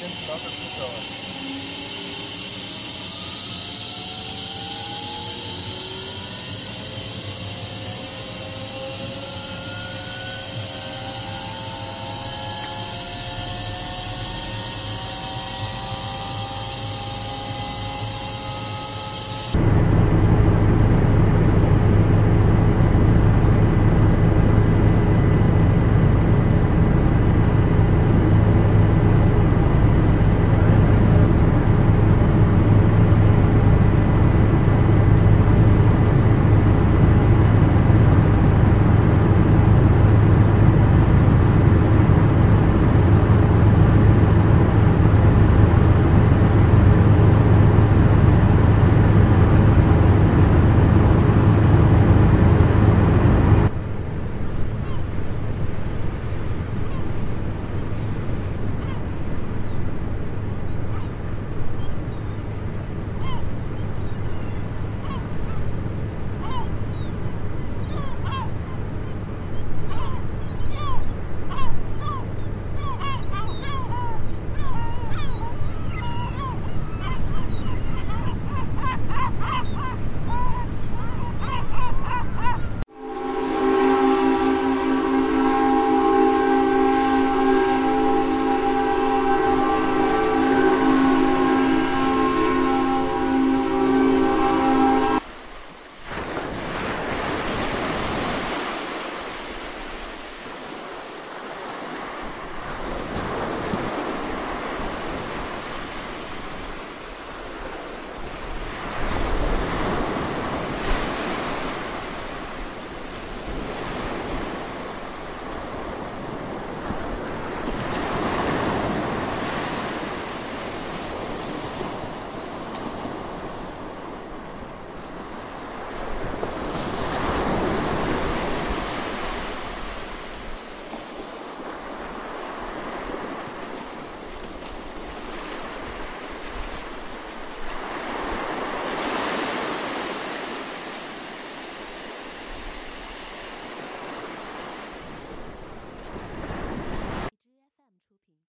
10 kilometers to go.